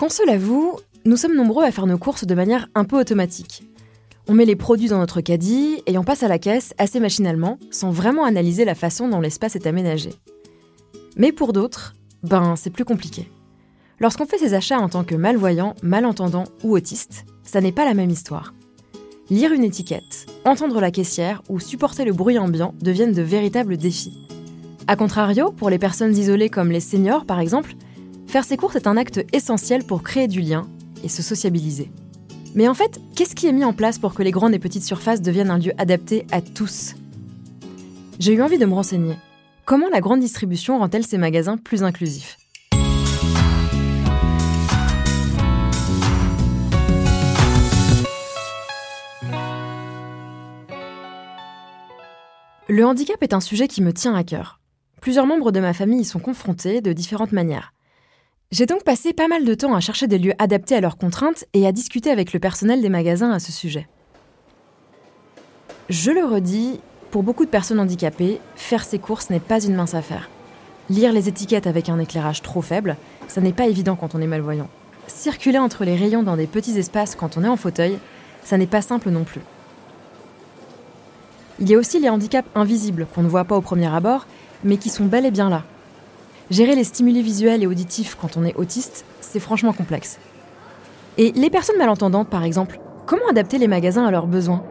Qu'on se l'avoue, nous sommes nombreux à faire nos courses de manière un peu automatique. On met les produits dans notre caddie et on passe à la caisse assez machinalement, sans vraiment analyser la façon dont l'espace est aménagé. Mais pour d'autres, ben c'est plus compliqué. Lorsqu'on fait ses achats en tant que malvoyant, malentendant ou autiste, ça n'est pas la même histoire. Lire une étiquette, entendre la caissière ou supporter le bruit ambiant deviennent de véritables défis. A contrario, pour les personnes isolées comme les seniors par exemple, faire ses courses est un acte essentiel pour créer du lien et se sociabiliser. Mais en fait, qu'est-ce qui est mis en place pour que les grandes et petites surfaces deviennent un lieu adapté à tous? J'ai eu envie de me renseigner. Comment la grande distribution rend-elle ses magasins plus inclusifs? Le handicap est un sujet qui me tient à cœur. Plusieurs membres de ma famille y sont confrontés de différentes manières. J'ai donc passé pas mal de temps à chercher des lieux adaptés à leurs contraintes et à discuter avec le personnel des magasins à ce sujet. Je le redis, pour beaucoup de personnes handicapées, faire ses courses n'est pas une mince affaire. Lire les étiquettes avec un éclairage trop faible, ça n'est pas évident quand on est malvoyant. Circuler entre les rayons dans des petits espaces quand on est en fauteuil, ça n'est pas simple non plus. Il y a aussi les handicaps invisibles qu'on ne voit pas au premier abord, mais qui sont bel et bien là, Gérer les stimuli visuels et auditifs quand on est autiste, c'est franchement complexe. Et les personnes malentendantes, par exemple, comment adapter les magasins à leurs besoins?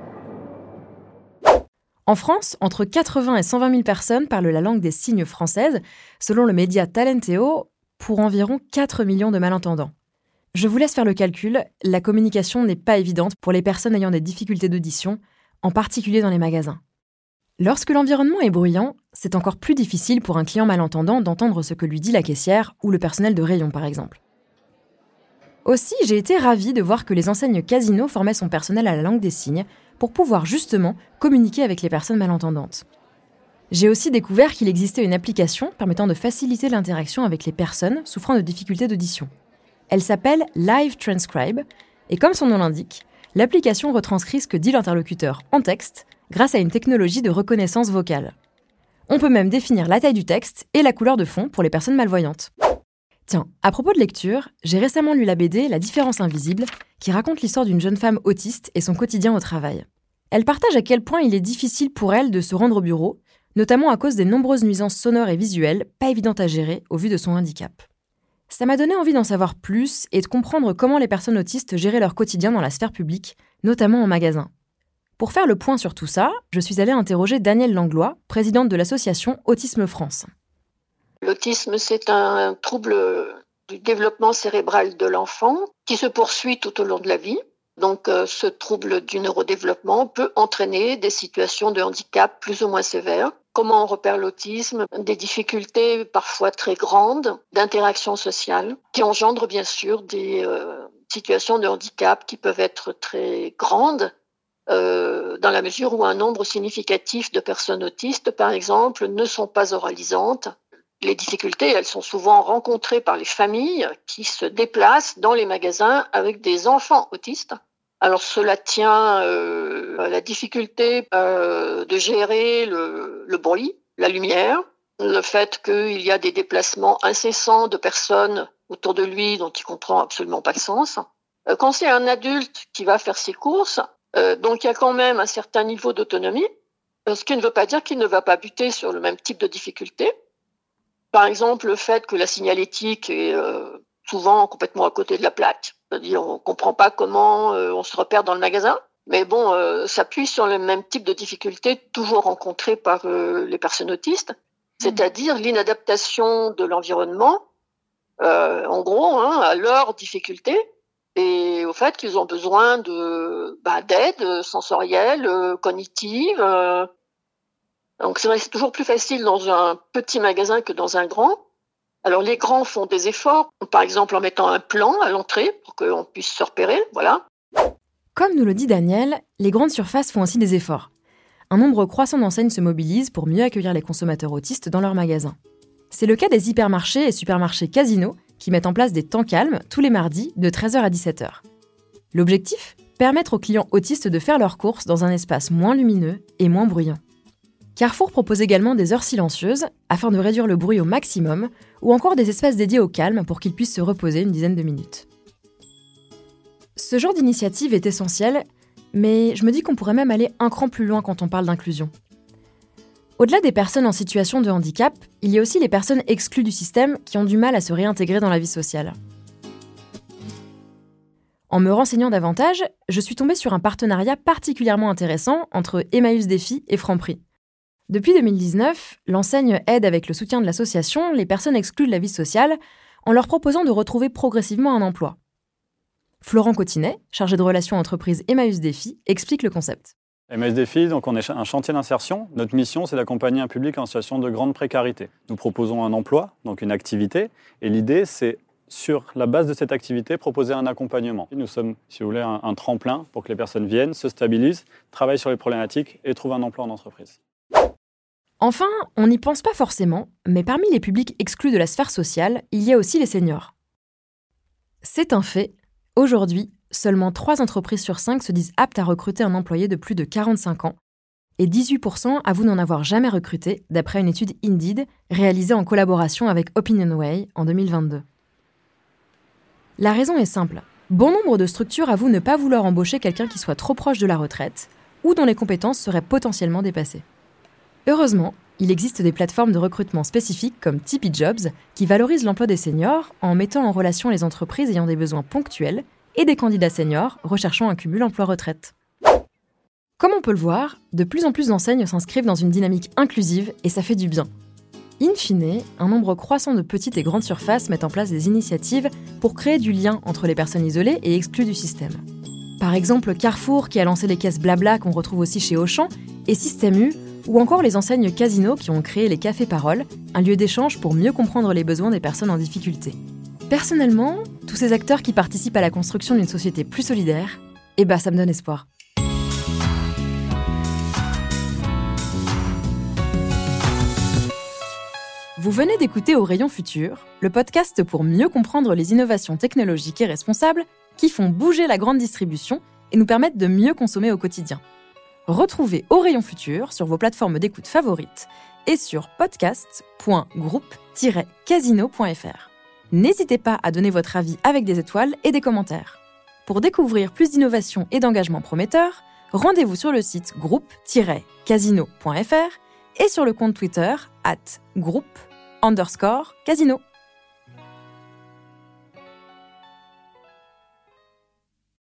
En France, entre 80 et 120 000 personnes parlent la langue des signes française, selon le média Talenteo, pour environ 4 millions de malentendants. Je vous laisse faire le calcul, la communication n'est pas évidente pour les personnes ayant des difficultés d'audition, en particulier dans les magasins. Lorsque l'environnement est bruyant, c'est encore plus difficile pour un client malentendant d'entendre ce que lui dit la caissière ou le personnel de rayon par exemple. Aussi, j'ai été ravie de voir que les enseignes Casino formaient son personnel à la langue des signes pour pouvoir justement communiquer avec les personnes malentendantes. J'ai aussi découvert qu'il existait une application permettant de faciliter l'interaction avec les personnes souffrant de difficultés d'audition. Elle s'appelle Live Transcribe et comme son nom l'indique, l'application retranscrit ce que dit l'interlocuteur en texte grâce à une technologie de reconnaissance vocale. On peut même définir la taille du texte et la couleur de fond pour les personnes malvoyantes. Tiens, à propos de lecture, j'ai récemment lu la BD La différence invisible, qui raconte l'histoire d'une jeune femme autiste et son quotidien au travail. Elle partage à quel point il est difficile pour elle de se rendre au bureau, notamment à cause des nombreuses nuisances sonores et visuelles pas évidentes à gérer au vu de son handicap. Ça m'a donné envie d'en savoir plus et de comprendre comment les personnes autistes géraient leur quotidien dans la sphère publique, notamment en magasin. Pour faire le point sur tout ça, je suis allée interroger Danielle Langlois, présidente de l'association Autisme France. L'autisme, c'est un trouble du développement cérébral de l'enfant qui se poursuit tout au long de la vie. Donc, euh, ce trouble du neurodéveloppement peut entraîner des situations de handicap plus ou moins sévères. Comment on repère l'autisme? Des difficultés parfois très grandes d'interaction sociale qui engendrent bien sûr des euh, situations de handicap qui peuvent être très grandes euh, dans la mesure où un nombre significatif de personnes autistes, par exemple, ne sont pas oralisantes. Les difficultés, elles sont souvent rencontrées par les familles qui se déplacent dans les magasins avec des enfants autistes. Alors cela tient euh, à la difficulté euh, de gérer le, le bruit, la lumière, le fait qu'il y a des déplacements incessants de personnes autour de lui dont il comprend absolument pas le sens. Quand c'est un adulte qui va faire ses courses, euh, donc il y a quand même un certain niveau d'autonomie, ce qui ne veut pas dire qu'il ne va pas buter sur le même type de difficulté. Par exemple, le fait que la signalétique est euh, souvent complètement à côté de la plaque, c'est-à-dire on comprend pas comment euh, on se repère dans le magasin. Mais bon, euh, s'appuie sur le même type de difficulté toujours rencontrées par les personnes autistes, c'est-à-dire l'inadaptation de l'environnement, en gros, hein, à leurs difficultés, et au fait qu'ils ont besoin de bah, d'aide sensorielle, euh, cognitive. Euh. Donc c'est toujours plus facile dans un petit magasin que dans un grand. Alors les grands font des efforts, par exemple en mettant un plan à l'entrée pour qu'on puisse se repérer, voilà. Comme nous le dit Daniel, les grandes surfaces font aussi des efforts. Un nombre croissant d'enseignes se mobilisent pour mieux accueillir les consommateurs autistes dans leurs magasins. C'est le cas des hypermarchés et supermarchés Casino qui mettent en place des temps calmes tous les mardis de 13h à 17h. L'objectif Permettre aux clients autistes de faire leurs courses dans un espace moins lumineux et moins bruyant. Carrefour propose également des heures silencieuses afin de réduire le bruit au maximum ou encore des espaces dédiés au calme pour qu'ils puissent se reposer une dizaine de minutes. Ce genre d'initiative est essentiel, mais je me dis qu'on pourrait même aller un cran plus loin quand on parle d'inclusion. Au-delà des personnes en situation de handicap, il y a aussi les personnes exclues du système qui ont du mal à se réintégrer dans la vie sociale. En me renseignant davantage, je suis tombée sur un partenariat particulièrement intéressant entre Emmaüs Défi et Franprix. Depuis 2019, l'enseigne aide avec le soutien de l'association les personnes exclues de la vie sociale en leur proposant de retrouver progressivement un emploi. Florent Cotinet, chargé de relations entreprises Emmaüs Défi, explique le concept. Emmaüs Défi, donc on est un chantier d'insertion. Notre mission, c'est d'accompagner un public en situation de grande précarité. Nous proposons un emploi, donc une activité, et l'idée, c'est sur la base de cette activité, proposer un accompagnement. Nous sommes, si vous voulez, un, tremplin pour que les personnes viennent, se stabilisent, travaillent sur les problématiques et trouvent un emploi en entreprise. Enfin, on n'y pense pas forcément, mais parmi les publics exclus de la sphère sociale, il y a aussi les seniors. C'est un fait. Aujourd'hui, seulement 3 entreprises sur 5 se disent aptes à recruter un employé de plus de 45 ans, et 18% avouent n'en avoir jamais recruté, d'après une étude Indeed réalisée en collaboration avec Opinionway en 2022. La raison est simple. Bon nombre de structures avouent ne pas vouloir embaucher quelqu'un qui soit trop proche de la retraite ou dont les compétences seraient potentiellement dépassées. Heureusement, il existe des plateformes de recrutement spécifiques comme Tipeee Jobs qui valorisent l'emploi des seniors en mettant en relation les entreprises ayant des besoins ponctuels et des candidats seniors recherchant un cumul emploi-retraite. Comme on peut le voir, de plus en plus d'enseignes s'inscrivent dans une dynamique inclusive et ça fait du bien. In fine, un nombre croissant de petites et grandes surfaces mettent en place des initiatives pour créer du lien entre les personnes isolées et exclues du système. Par exemple, Carrefour qui a lancé les caisses Blabla qu'on retrouve aussi chez Auchan et Système U ou encore les enseignes Casino qui ont créé les cafés Paroles, un lieu d'échange pour mieux comprendre les besoins des personnes en difficulté. Personnellement, tous ces acteurs qui participent à la construction d'une société plus solidaire, eh ben ça me donne espoir. Vous venez d'écouter Au Rayon Futur, le podcast pour mieux comprendre les innovations technologiques et responsables qui font bouger la grande distribution et nous permettent de mieux consommer au quotidien. Retrouvez Au Rayon Futur sur vos plateformes d'écoute favorites et sur podcast.groupe-casino.fr. N'hésitez pas à donner votre avis avec des étoiles et des commentaires. Pour découvrir plus d'innovations et d'engagements prometteurs, rendez-vous sur le site groupe-casino.fr et sur le compte Twitter at groupe underscore casino.